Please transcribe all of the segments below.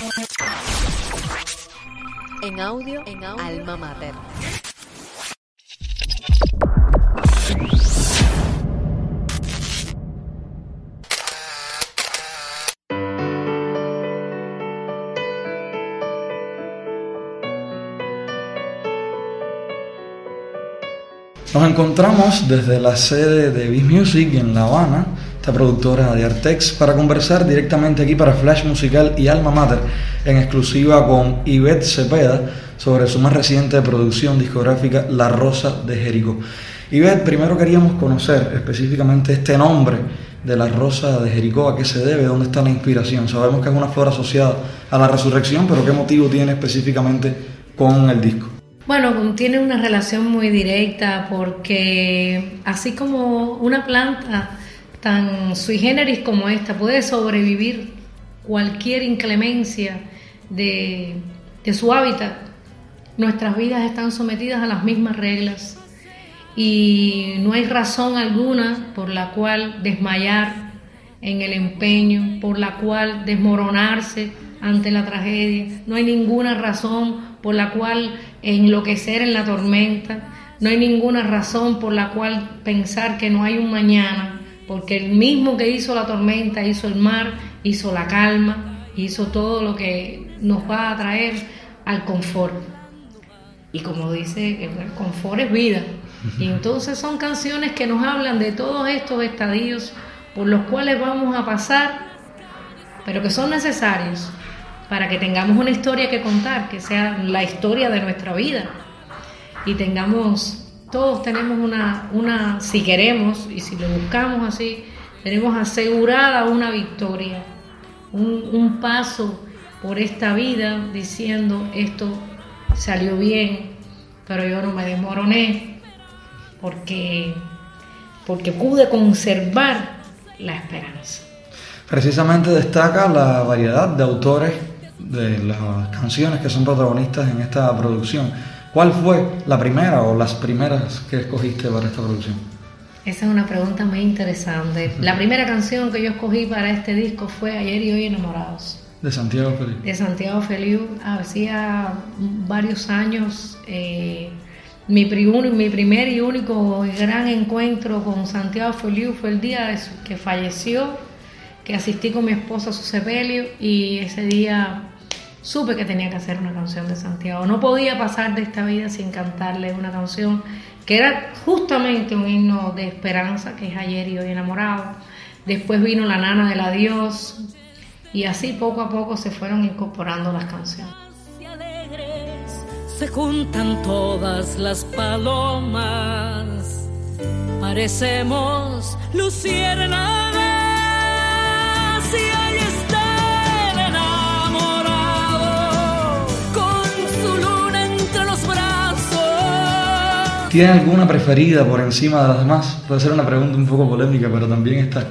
En audio, en audio, Alma Mater. Nos encontramos desde la sede de Biz Music en La Habana, productora de Artex, para conversar directamente aquí para Flash Musical y Alma Mater, en exclusiva con Ivette Cepeda, sobre su más reciente producción discográfica La Rosa de Jericó. Ivette, primero queríamos conocer específicamente este nombre de La Rosa de Jericó, a qué se debe, dónde está la inspiración. Sabemos que es una flor asociada a la resurrección, pero ¿qué motivo tiene específicamente con el disco? Bueno, tiene una relación muy directa porque así como una planta tan sui generis como esta puede sobrevivir cualquier inclemencia de, de su hábitat, nuestras vidas están sometidas a las mismas reglas y no hay razón alguna por la cual desmayar en el empeño, por la cual desmoronarse ante la tragedia, no hay ninguna razón por la cual enloquecer en la tormenta, no hay ninguna razón por la cual pensar que no hay un mañana, porque el mismo que hizo la tormenta hizo el mar, hizo la calma, hizo todo lo que nos va a traer al confort. Y como dice, el confort es vida. Y entonces son canciones que nos hablan de todos estos estadios por los cuales vamos a pasar, pero que son necesarios para que tengamos una historia que contar, que sea la historia de nuestra vida y tengamos, todos tenemos una, una si queremos y si lo buscamos así, tenemos asegurada una victoria, un, un paso por esta vida diciendo esto salió bien, pero yo no me desmoroné porque, porque pude conservar la esperanza. Precisamente destaca la variedad de autores de las canciones que son protagonistas en esta producción. ¿Cuál fue la primera o las primeras que escogiste para esta producción? Esa es una pregunta muy interesante. La primera canción que yo escogí para este disco fue Ayer y Hoy Enamorados. De Santiago Feliu. De Santiago Feliu. Hacía varios años eh, mi, mi primer y único gran encuentro con Santiago Feliu fue el día que falleció, que asistí con mi esposa a su sepelio y ese día supe que tenía que hacer una canción de Santiago. No podía pasar de esta vida sin cantarle una canción que era justamente un himno de esperanza, que es ayer y hoy enamorado. Después vino La Nana del Adiós y así poco a poco se fueron incorporando las canciones. Se juntan todas las palomas, parecemos luciernas ¿Tiene alguna preferida por encima de las demás? Puede ser una pregunta un poco polémica, pero también está.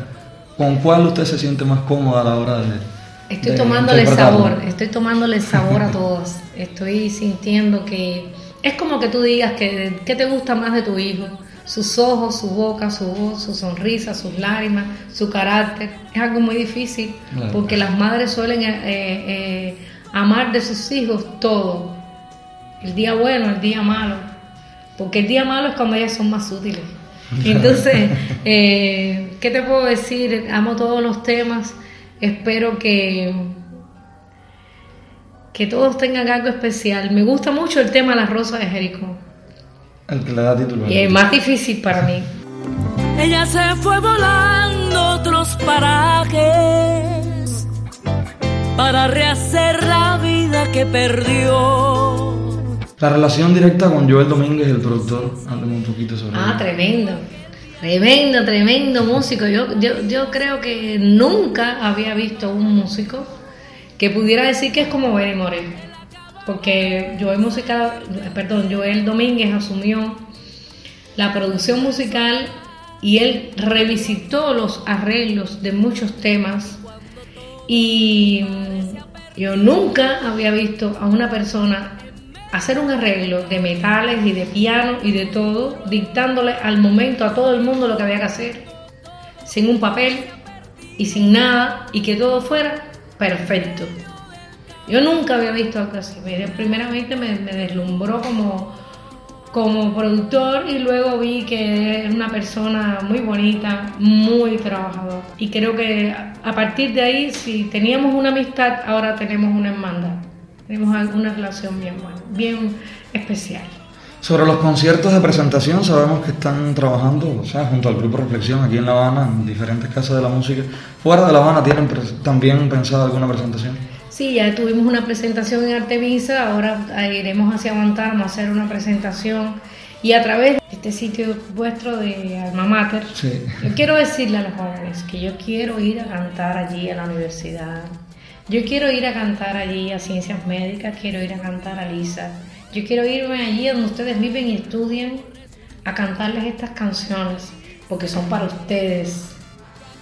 ¿Con cuál usted se siente más cómoda a la hora de... Estoy tomándole sabor, estoy tomándole sabor a todos. Estoy sintiendo que es como que tú digas que qué te gusta más de tu hijo. Sus ojos, su boca, su voz, su sonrisa, sus lágrimas, su carácter. Es algo muy difícil porque las madres suelen eh, eh, amar de sus hijos todo. El día bueno, el día malo porque el día malo es cuando ellas son más útiles. Entonces, eh, ¿qué te puedo decir? Amo todos los temas, espero que, que todos tengan algo especial. Me gusta mucho el tema La Rosa de Jericó. El que le da título. Y es más difícil para mí. Ella se fue volando otros parajes para rehacer la vida que perdió la relación directa con Joel Domínguez, el productor, háblame un poquito sobre Ah, tremendo. Tremendo, tremendo músico. Yo, yo, yo creo que nunca había visto un músico que pudiera decir que es como Benny Morel. Porque Joel, musical, perdón, Joel Domínguez asumió la producción musical y él revisitó los arreglos de muchos temas y yo nunca había visto a una persona hacer un arreglo de metales y de piano y de todo, dictándole al momento a todo el mundo lo que había que hacer, sin un papel y sin nada, y que todo fuera perfecto. Yo nunca había visto algo así. Primeramente me, me deslumbró como, como productor y luego vi que es una persona muy bonita, muy trabajadora. Y creo que a partir de ahí, si teníamos una amistad, ahora tenemos una hermandad. Tenemos una relación bien buena, bien especial. Sobre los conciertos de presentación, sabemos que están trabajando o sea, junto al Grupo Reflexión aquí en La Habana, en diferentes casas de la música. ¿Fuera de La Habana tienen también pensado alguna presentación? Sí, ya tuvimos una presentación en Artemisa, ahora iremos hacia Guantánamo a hacer una presentación y a través de este sitio vuestro de Alma Mater, yo quiero decirle a los jóvenes que yo quiero ir a cantar allí a la universidad, yo quiero ir a cantar allí a Ciencias Médicas, quiero ir a cantar a Lisa yo quiero irme allí donde ustedes viven y estudian a cantarles estas canciones, porque son para ustedes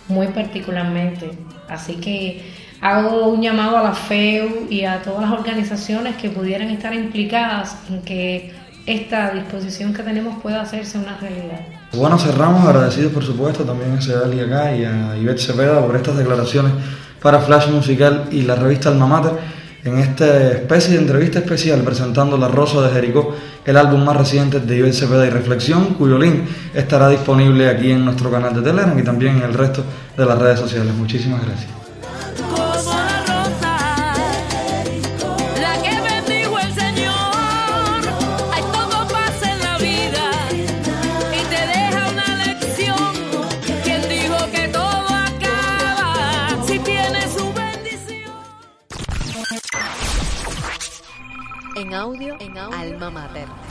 muy particularmente. Así que hago un llamado a la FEU y a todas las organizaciones que pudieran estar implicadas en que esta disposición que tenemos pueda hacerse una realidad. Bueno, cerramos agradecidos por supuesto también a Sedali acá y a Ivette Cepeda por estas declaraciones para Flash Musical y la revista Alma Mater en esta especie de entrevista especial presentando La Rosa de Jericó, el álbum más reciente de Ivette Cepeda y Reflexión, cuyo link estará disponible aquí en nuestro canal de Telegram y también en el resto de las redes sociales. Muchísimas gracias. Audio, en audio. Alma Mater.